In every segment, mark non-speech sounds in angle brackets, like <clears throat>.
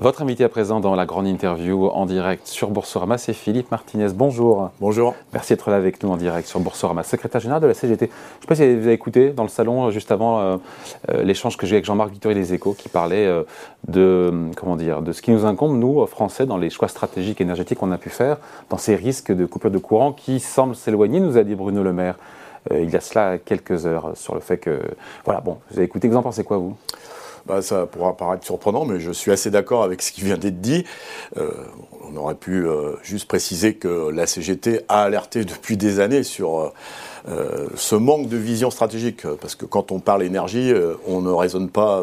Votre invité à présent dans la grande interview en direct sur Boursorama, c'est Philippe Martinez. Bonjour. Bonjour. Merci d'être là avec nous en direct sur Boursorama, secrétaire général de la CGT. Je ne sais pas si vous avez écouté dans le salon euh, juste avant euh, euh, l'échange que j'ai eu avec Jean-Marc Vittori des Échos qui parlait de, comment dire, de ce qui nous incombe, nous, Français, dans les choix stratégiques énergétiques qu'on a pu faire, dans ces risques de coupure de courant qui semblent s'éloigner, nous a dit Bruno Le Maire. il y a cela quelques heures sur le fait que. Voilà, bon, vous avez écouté, vous en pensez quoi, vous? Bah, ça pourra paraître surprenant, mais je suis assez d'accord avec ce qui vient d'être dit. Euh, on aurait pu euh, juste préciser que la CGT a alerté <laughs> depuis des années sur euh, ce manque de vision stratégique, parce que quand on parle énergie, on ne raisonne pas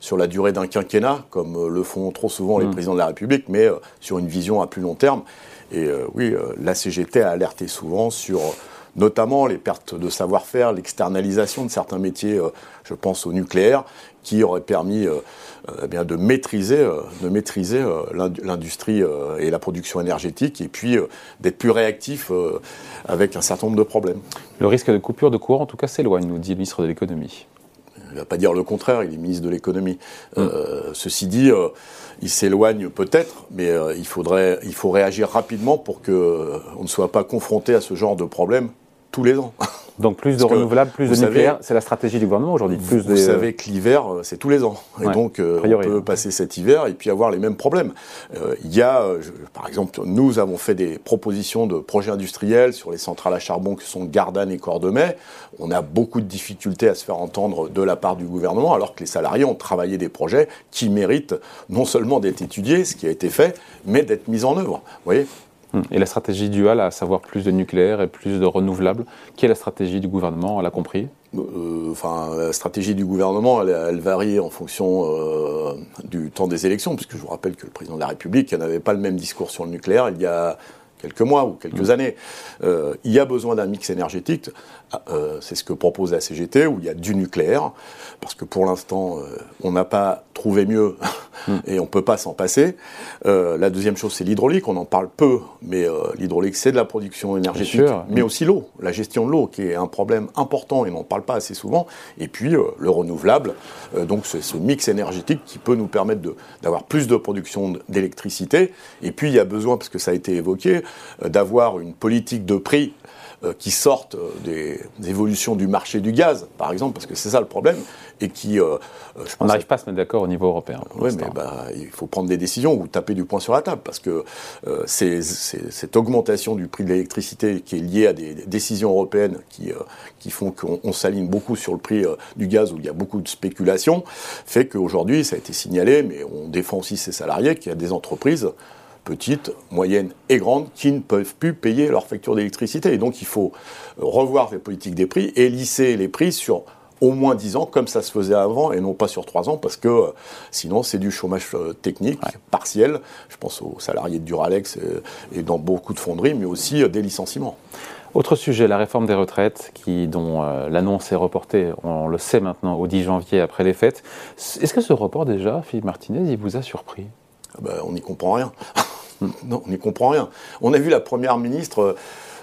sur la durée d'un quinquennat, comme le font trop souvent les mm. présidents de la République, mais sur une vision à plus long terme. Et oui, la CGT a alerté souvent sur notamment les pertes de savoir-faire, l'externalisation de certains métiers, je pense au nucléaire, qui aurait permis euh, euh, eh bien, de maîtriser, euh, de maîtriser l'industrie et la production énergétique et puis d'être plus réactif avec un certain nombre de problèmes. Le risque de coupure de courant, en tout cas, s'éloigne, nous dit le ministre de l'économie. Il ne va pas dire le contraire, il est ministre de l'économie. Mm. ceci dit, il s'éloigne peut-être, mais il, faudrait, il faut réagir rapidement pour qu'on ne soit pas confronté à ce genre de problème tous les ans. <laughs> Donc plus de renouvelables, plus de nucléaire, c'est la stratégie du gouvernement aujourd'hui. Vous, vous savez que l'hiver, euh, c'est tous les ans. Et donc euh, on peut passer cet hiver et puis avoir les mêmes problèmes. Euh, il y a, par exemple, nous avons fait des propositions de projets industriels sur les centrales à charbon que sont Gardanne et Cordemais. On a beaucoup de difficultés à se faire entendre de la part du gouvernement, alors que les salariés ont travaillé des projets qui méritent non seulement d'être étudiés, ce qui a été fait, mais d'être mis en œuvre. Vous voyez. Et la stratégie duale, à savoir plus de nucléaire et plus de renouvelables, quelle est la stratégie du gouvernement On l'a compris euh, Enfin, la stratégie du gouvernement, elle, varie en fonction euh, du temps des élections, puisque je vous rappelle que le président de la République n'avait pas le même discours sur le nucléaire. Il y a quelques mois ou quelques hmm. années. Euh, il y a besoin d'un mix énergétique. c'est ce que propose la CGT, où il y a du nucléaire, parce que pour l'instant, on n'a pas trouvé mieux <laughs> et on ne peut pas s'en passer. Euh, la deuxième chose, c'est l'hydraulique. On en parle peu, mais euh, l'hydraulique, c'est de la production énergétique, mais aussi l'eau, la gestion de l'eau, qui est un problème important et on n'en parle pas assez souvent. Et puis euh, le renouvelable, donc c'est ce mix énergétique qui peut nous permettre d'avoir plus de production d'électricité. Et puis il y a besoin, parce que ça a été évoqué, d'avoir une politique de prix qui sorte des, évolutions du marché du gaz, par exemple, parce que c'est ça le problème, et qui... On n'arrive pas à se mettre d'accord au niveau européen. Oui, mais bah, il faut prendre des décisions ou taper du poing sur la table, parce que euh, c'est, cette augmentation du prix de l'électricité qui est liée à des décisions européennes qui, euh, qui font qu'on s'aligne beaucoup sur le prix euh, du gaz, où il y a beaucoup de spéculation, fait qu'aujourd'hui, ça a été signalé, mais on défend aussi ces salariés, qu'il y a des entreprises petites, moyennes et grandes qui ne peuvent plus payer leur facture d'électricité. Et donc il faut revoir les politiques des prix et lisser les prix sur au moins 10 ans, comme ça se faisait avant, et non pas sur 3 ans, parce que euh, sinon c'est du chômage euh, technique partiel. Je pense aux salariés de Duralex et, dans beaucoup de fonderies, mais aussi euh, des licenciements. Autre sujet, la réforme des retraites, qui, dont l'annonce est reportée, on le sait maintenant, au 10 janvier après les fêtes. Est-ce que ce report déjà, Philippe Martinez, il vous a surpris? Ah ben, On n'y comprend rien. <laughs> non, on n'y comprend rien. On a vu la Première ministre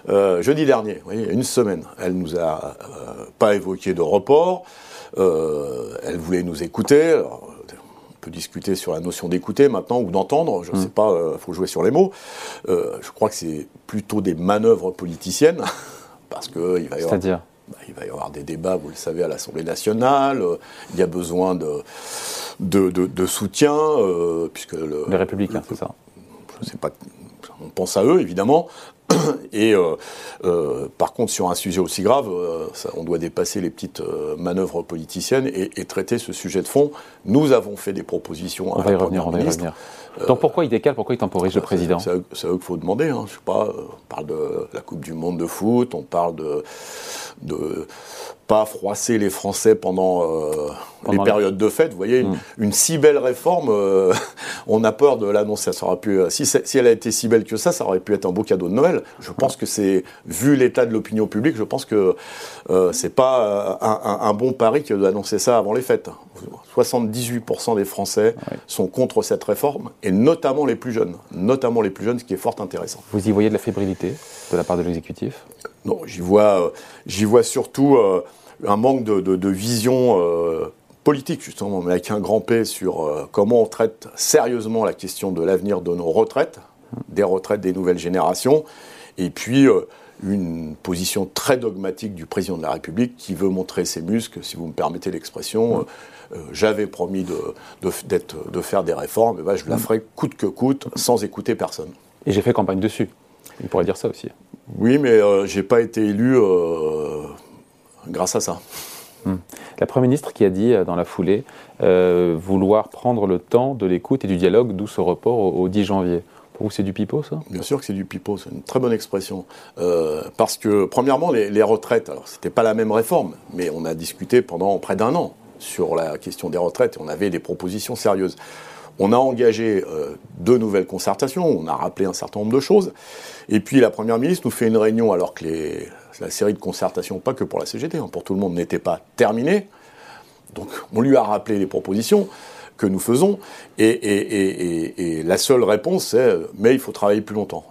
euh, jeudi dernier, il y a une semaine, elle nous a euh, pas évoqué de report. Euh, elle voulait nous écouter. on peut discuter sur la notion d'écouter maintenant ou d'entendre. Je ne sais mm. pas, il faut jouer sur les mots. je crois que c'est plutôt des manœuvres politiciennes <laughs> parce que il va y avoir. C'est-à-dire bah, il va y avoir des débats, vous le savez, à l'Assemblée nationale. il y a besoin de, de, soutien, puisque le, les Républicains, c'est ça. Pas. On pense à eux, évidemment. <clears throat> Et euh, euh, par contre, sur un sujet aussi grave, euh, on doit dépasser les petites manœuvres politiciennes et, traiter ce sujet de fond. Nous avons fait des propositions on à va y revenir, on va y revenir. Donc pourquoi il décale, pourquoi il temporise le président C'est à eux, qu'il faut demander. Hein. Je sais pas, on parle de la Coupe du Monde de foot, on parle de, de pas froisser les Français pendant, euh, les périodes de fête. Vous voyez, une, si belle réforme, euh, <laughs> on a peur de l'annoncer. Ça pu, euh, si, si, elle a été si belle que ça, ça aurait pu être un beau cadeau de Noël. Je pense que c'est, vu l'état de l'opinion publique, je pense que euh, c'est pas un, un, bon pari que d'annoncer ça avant les fêtes. 78% des Français sont contre cette réforme, et notamment les plus jeunes. Notamment les plus jeunes, ce qui est fort intéressant. Vous y voyez de la fébrilité de la part de l'exécutif? Non, j'y vois, j'y vois surtout un manque de, vision euh, politique, justement, mais avec un grand P sur euh, comment on traite sérieusement la question de l'avenir de nos retraites, des retraites des nouvelles générations, et puis euh, une position très dogmatique du président de la République qui veut montrer ses muscles, si vous me permettez l'expression. Euh, j'avais promis de, de, faire des réformes, et ben, je la ferai coûte que coûte, sans écouter personne. Et j'ai fait campagne dessus. Il pourrait dire ça aussi. Oui, mais je n'ai pas été élu grâce à ça. Hmm. La Première ministre qui a dit euh, dans la foulée euh, vouloir prendre le temps de l'écoute et du dialogue, d'où ce report au, 10 janvier. Pour vous, c'est du pipeau, ça? Bien sûr que c'est du pipeau, c'est une très bonne expression. Euh, parce que, premièrement, les, retraites, alors c'était pas la même réforme, mais on a discuté pendant près d'un an sur la question des retraites et on avait des propositions sérieuses. On a engagé deux nouvelles concertations, on a rappelé un certain nombre de choses, et puis la Première ministre nous fait une réunion alors que la série de concertations, pas que pour la CGT, hein, pour tout le monde, n'était pas terminée. Donc on lui a rappelé les propositions que nous faisons, et, la seule réponse c'est mais il faut travailler plus longtemps.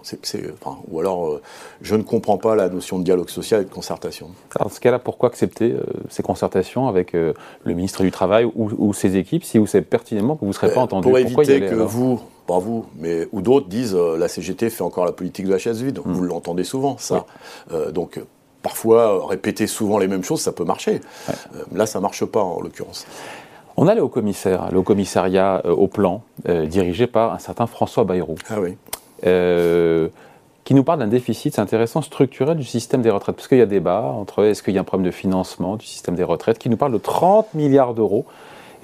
ou alors euh, je ne comprends pas la notion de dialogue social et de concertation. Alors dans ce cas-là, pourquoi accepter euh, ces concertations avec euh, le ministre du Travail ou, ses équipes si vous savez pertinemment que vous ne serez pas entendu? Pour éviter que vous, pas vous, mais ou d'autres disent la CGT fait encore la politique de la chaise vide. Vous hmm. l'entendez souvent, ça. donc parfois répéter souvent les mêmes choses, ça peut marcher. là, ça marche pas en l'occurrence. On a le haut-commissaire, le haut-commissariat euh, au plan, euh, dirigé par un certain François Bayrou. Ah oui. Euh, qui nous parle d'un déficit, c'est intéressant, structurel du système des retraites. Parce qu'il y a débat entre est-ce qu'il y a un problème de financement du système des retraites, qui nous parle de 30 milliards d'euros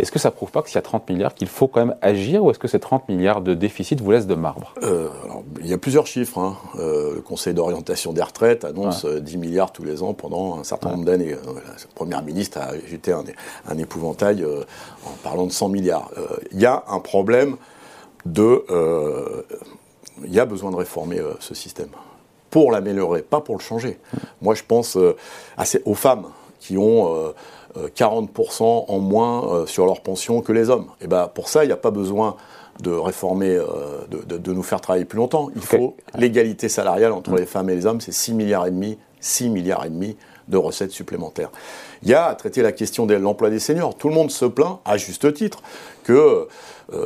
est-ce que ça prouve pas que s'il y a 30 milliards, qu'il faut quand même agir ou est-ce que ces 30 milliards de déficit vous laissent de marbre? Euh, Il y a plusieurs chiffres. Hein. Euh, le Conseil d'orientation des retraites annonce 10 euh, milliards tous les ans pendant un certain nombre d'années. La Première ministre a jeté un, épouvantail en parlant de 100 milliards. Il y a un problème de... Il y a besoin de réformer ce système pour l'améliorer, pas pour le changer. Moi, je pense aux femmes qui ont 40% euh, en moins euh, sur leur pension que les hommes. Et ben pour ça, il n'y a pas besoin de réformer, euh, de, nous faire travailler plus longtemps. Il faut l'égalité salariale entre les femmes et les hommes, c'est 6 milliards et demi, 6 milliards et demi de recettes supplémentaires. Il y a à traiter la question de l'emploi des seniors. Tout le monde se plaint, à juste titre, que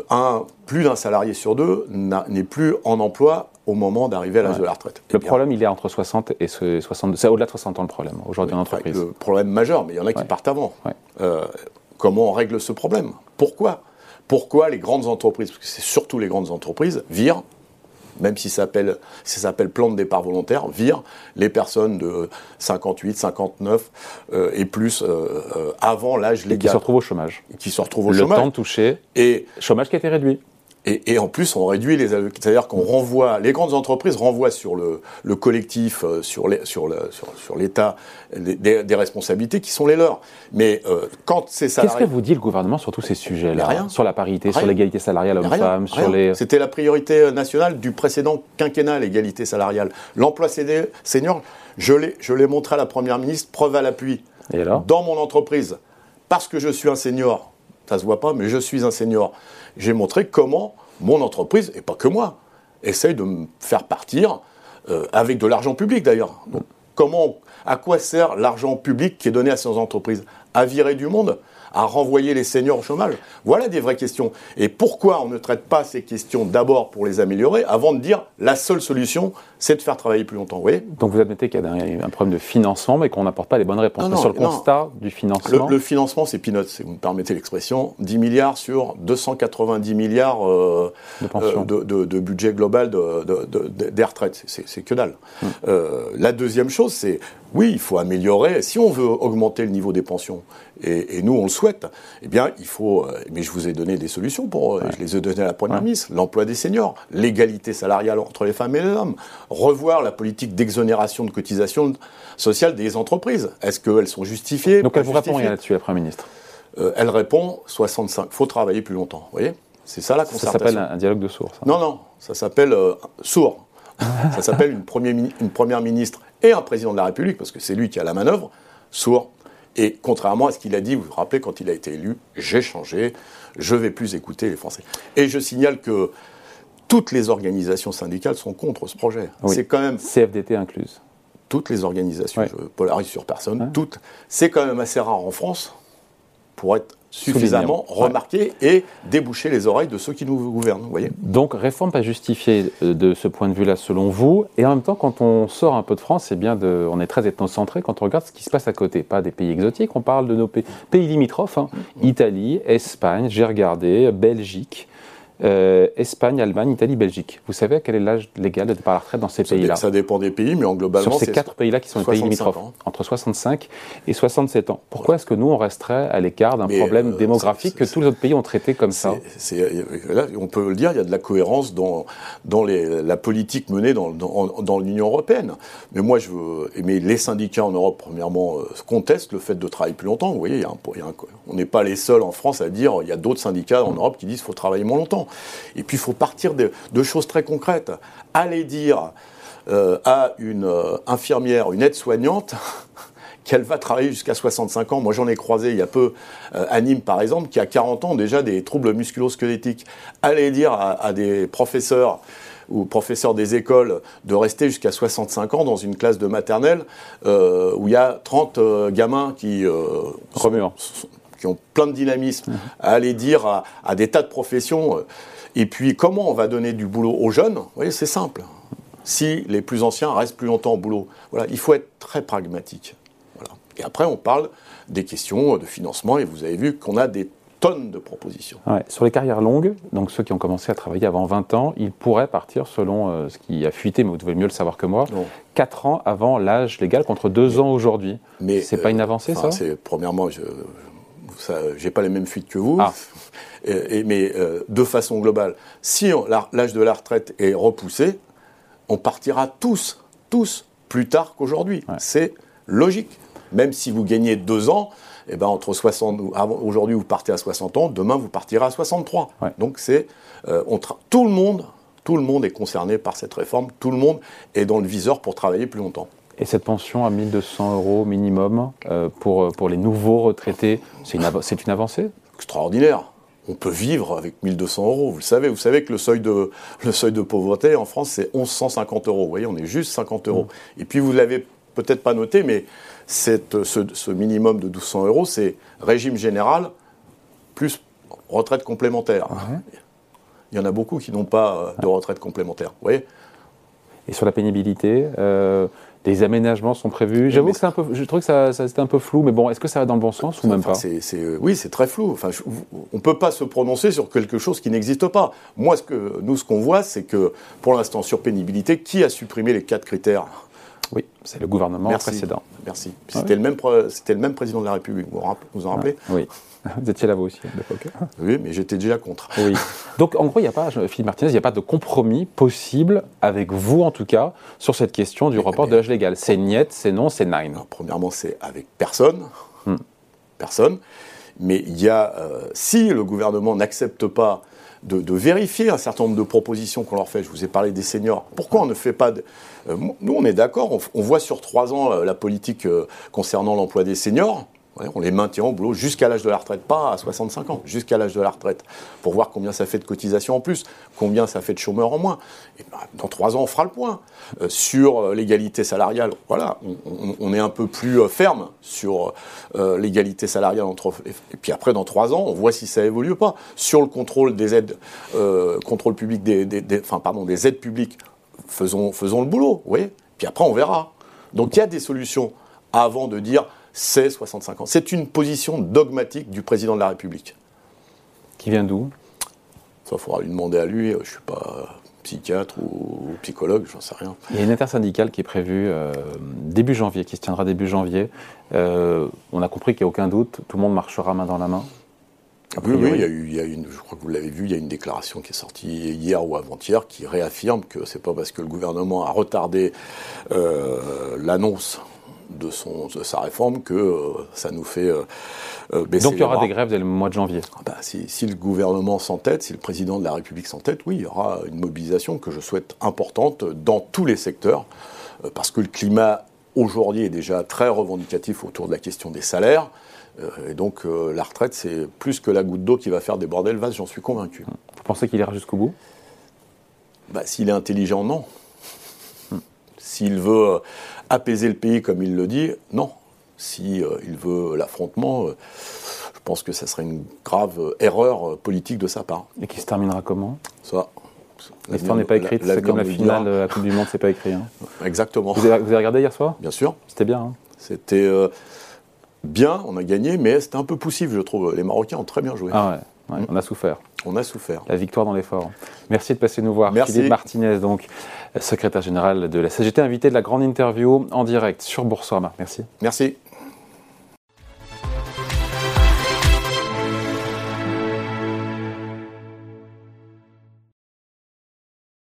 un, plus d'un salarié sur deux n'est plus en emploi au moment d'arriver à l'âge de la retraite. Le eh problème, il est entre 60 et 62. C'est au-delà de 60 ans le problème, aujourd'hui en entreprise. Le problème majeur, mais il y en a qui partent avant. Euh, comment on règle ce problème? Pourquoi? Pourquoi les grandes entreprises, parce que c'est surtout les grandes entreprises, virent, même si ça s'appelle, plan de départ volontaire, virent les personnes de 58, 59 euh, et plus euh, avant l'âge légal. qui se retrouvent au chômage. Qui se retrouvent au chômage. Le temps de toucher. Et chômage qui a été réduit. Et, en plus, on réduit les c'est-à-dire qu'on renvoie, les grandes entreprises renvoient sur le, collectif, euh, sur, les, sur, sur, l'État, des, responsabilités qui sont les leurs. Mais euh, quand c'est ça. Qu'est-ce que vous dit le gouvernement sur tous ces sujets-là Rien. Sur la parité, sur l'égalité salariale homme-femme, sur les. C'était la priorité euh, nationale du précédent quinquennat, l'égalité salariale. L'emploi senior, je l'ai, je l'ai montré à la première ministre, preuve à l'appui. Et alors? Dans mon entreprise, parce que je suis un senior, ça se voit pas, mais je suis un senior j'ai montré comment mon entreprise, et pas que moi, essaye de me faire partir euh, avec de l'argent public d'ailleurs. comment, à quoi sert l'argent public qui est donné à ces entreprises? À virer du monde à renvoyer les seniors au chômage Voilà des vraies questions. Et pourquoi on ne traite pas ces questions d'abord pour les améliorer avant de dire la seule solution, c'est de faire travailler plus longtemps. Vous voyez? Donc vous admettez qu'il y a un problème de financement, mais qu'on n'apporte pas les bonnes réponses. sur le constat du financement Le, financement, c'est peanuts, si vous me permettez l'expression. 10 milliards sur 290 milliards euh, de, de, budget global des retraites. C'est que dalle. Hum. Euh, la deuxième chose, c'est oui, il faut améliorer. Si on veut augmenter le niveau des pensions, et, nous on le souhaite, eh bien il faut. Euh, mais je vous ai donné des solutions pour. Je les ai données à la première ministre. L'emploi des seniors, l'égalité salariale entre les femmes et les hommes, revoir la politique d'exonération de cotisations sociales des entreprises. Est-ce qu'elles sont justifiées Donc elle vous répond rien là-dessus, la Première ministre euh, Elle répond 65. Il faut travailler plus longtemps. Vous voyez? C'est ça la concertation. Ça s'appelle un, dialogue de sourds. Non, non. Ça s'appelle euh, sourd. ça s'appelle une, une première ministre et un président de la République, parce que c'est lui qui a la manœuvre, sourd. Et contrairement à ce qu'il a dit, vous vous rappelez, quand il a été élu, j'ai changé, je vais plus écouter les Français. Et je signale que toutes les organisations syndicales sont contre ce projet. C'est quand même CFDT incluse. Toutes les organisations, je polarise sur personne, toutes. C'est quand même assez rare en France pour être suffisamment remarqué et débouché les oreilles de ceux qui nous gouvernent. Vous voyez Donc, réforme pas justifiée euh, de ce point de vue-là, selon vous. Et en même temps, quand on sort un peu de France, c'est bien de, on est très ethnocentré quand on regarde ce qui se passe à côté. Pas des pays exotiques, on parle de nos pays, pays limitrophes. Hein. Mm-hmm. Italie, Espagne, j'ai regardé, Belgique. Euh, Espagne, Allemagne, Italie, Belgique. Vous savez quel est l'âge légal de départ à la retraite dans ces pays-là Ça dépend des pays, mais en globalement, Sur ces quatre pays-là qui sont les pays limitrophes, entre 65 et 67 ans. Pourquoi est-ce que nous, on resterait à l'écart d'un problème euh, démographique que tous les autres pays ont traité comme ça là, On peut le dire, il y a de la cohérence dans, dans les, la politique menée dans, dans, l'Union européenne. Mais moi, je veux. Mais les syndicats en Europe, premièrement, euh, contestent le fait de travailler plus longtemps. Vous voyez, il y a un, on n'est pas les seuls en France à dire il y a d'autres syndicats en Europe qui disent qu'il faut travailler moins longtemps. Et puis il faut partir de, choses très concrètes. Aller dire euh, à une euh, infirmière, une aide-soignante, <laughs> qu'elle va travailler jusqu'à 65 ans. Moi, j'en ai croisé il y a peu euh, à Nîmes, par exemple, qui a 40 ans déjà des troubles musculo-squelettiques. Aller dire à, des professeurs ou professeurs des écoles de rester jusqu'à 65 ans dans une classe de maternelle où il y a 30 gamins qui, sont, qui ont plein de dynamisme, mmh. à aller dire à, à, des tas de professions et puis, comment on va donner du boulot aux jeunes Vous voyez, c'est simple. Si les plus anciens restent plus longtemps au boulot, voilà, il faut être très pragmatique. Voilà. Et après, on parle des questions de financement, et vous avez vu qu'on a des tonnes de propositions. Sur les carrières longues, donc ceux qui ont commencé à travailler avant 20 ans, ils pourraient partir, selon euh, ce qui a fuité, mais vous devez mieux le savoir que moi, 4 ans avant l'âge légal contre 2 ans aujourd'hui. Mais c'est pas une euh, avancée, ça? Premièrement, je n'ai pas les mêmes fuites que vous. Ah. mais euh, de façon globale, si l'âge de la retraite est repoussé, on partira tous, tous, plus tard qu'aujourd'hui. C'est logique. Même si vous gagnez deux ans, eh ben entre 60, aujourd'hui vous partez à 60 ans, demain vous partirez à 63. Donc c'est, euh, tout le monde, tout le monde est concerné par cette réforme, tout le monde est dans le viseur pour travailler plus longtemps. Et cette pension à 1200 euros minimum euh, pour, pour les nouveaux retraités, c'est une, une avancée? Extraordinaire on peut vivre avec 1200 euros. Vous le savez, vous savez que le seuil de, le seuil de pauvreté en France, c'est 1150 euros. Vous voyez, on est juste 50 euros. Mmh. Et puis, vous ne l'avez peut-être pas noté, mais cette, ce, minimum de 1200 euros, c'est régime général plus retraite complémentaire. Il y en a beaucoup qui n'ont pas euh, de retraite complémentaire. Vous voyez? Et sur la pénibilité euh, des aménagements sont prévus. J'avoue que c'est un peu, je trouve que ça, c'était un peu flou, mais bon, est-ce que ça va dans le bon sens ou même pas euh, Oui, c'est très flou. Enfin, on ne peut pas se prononcer sur quelque chose qui n'existe pas. Moi, ce que, nous, ce qu'on voit, c'est que pour l'instant, sur pénibilité, qui a supprimé les quatre critères? Oui, c'est le gouvernement précédent. Merci. C'était le, même, le même président de la République, vous vous en rappelez Oui. <laughs> Vous étiez là, vous aussi, à l'époque. Oui, mais j'étais déjà contre. Oui. Donc, en gros, il n'y a pas, Philippe Martinez, il n'y a pas de compromis possible, avec vous en tout cas, sur cette question du report de l'âge légal. C'est niet, c'est non, c'est nine. premièrement, c'est avec personne. Hmm. Personne. Mais il y a, euh, si le gouvernement n'accepte pas de, vérifier un certain nombre de propositions qu'on leur fait. Je vous ai parlé des seniors. Pourquoi on ne fait pas de... Euh, nous, on est d'accord, on, voit sur trois ans euh, la politique concernant l'emploi des seniors on les maintient au boulot jusqu'à l'âge de la retraite, pas à 65 ans, jusqu'à l'âge de la retraite, pour voir combien ça fait de cotisations en plus, combien ça fait de chômeurs en moins. Ben, dans trois ans, on fera le point. Euh, sur euh, l'égalité salariale, voilà, on, est un peu plus euh, ferme sur l'égalité salariale entre. Et puis après, dans trois ans, on voit si ça évolue pas. Sur le contrôle des aides, contrôle public des aides publiques, faisons, faisons le boulot, oui. Puis après, on verra. Donc il y a des solutions avant de dire c'est 65 ans. C'est une position dogmatique du président de la République. Qui vient d'où? Ça, faudra lui demander à lui. Je ne suis pas psychiatre ou, psychologue, j'en sais rien. Il y a une intersyndicale qui est prévue euh, début janvier, qui se tiendra début janvier. Euh, on a compris qu'il n'y a aucun doute, tout le monde marchera main dans la main. Oui, oui, il y a eu, il y a une, je crois que vous l'avez vu, il y a une déclaration qui est sortie hier ou avant-hier qui réaffirme que c'est pas parce que le gouvernement a retardé euh, l'annonce de, son, sa réforme que euh, ça nous fait euh, euh, baisser Donc il y aura des grèves dès le mois de janvier ah bah, si, le gouvernement s'entête, si le président de la République s'entête, oui, il y aura une mobilisation que je souhaite importante dans tous les secteurs, parce que le climat aujourd'hui est déjà très revendicatif autour de la question des salaires. Et donc la retraite, c'est plus que la goutte d'eau qui va faire déborder le vase, j'en suis convaincu. Vous pensez qu'il ira jusqu'au bout? Bah, S'il est intelligent, non. S'il veut apaiser le pays comme il le dit, non. Si euh, il veut l'affrontement, euh, je pense que ça serait une grave erreur politique de sa part. Et qui se terminera comment? Ça. L'histoire n'est pas écrite, c'est comme la finale de la Coupe du Monde, c'est pas écrit. Hein. <laughs> Exactement. Vous avez, vous avez, regardé hier soir? Bien sûr. C'était bien. Hein c'était euh, bien, on a gagné, mais c'était un peu poussif, je trouve. Les Marocains ont très bien joué. Ah ouais, on a souffert. On a souffert. La victoire dans l'effort. Merci de passer nous voir. Merci. Philippe Martinez, donc secrétaire général de la CGT, invité de la grande interview en direct sur Boursorama. Merci. Merci.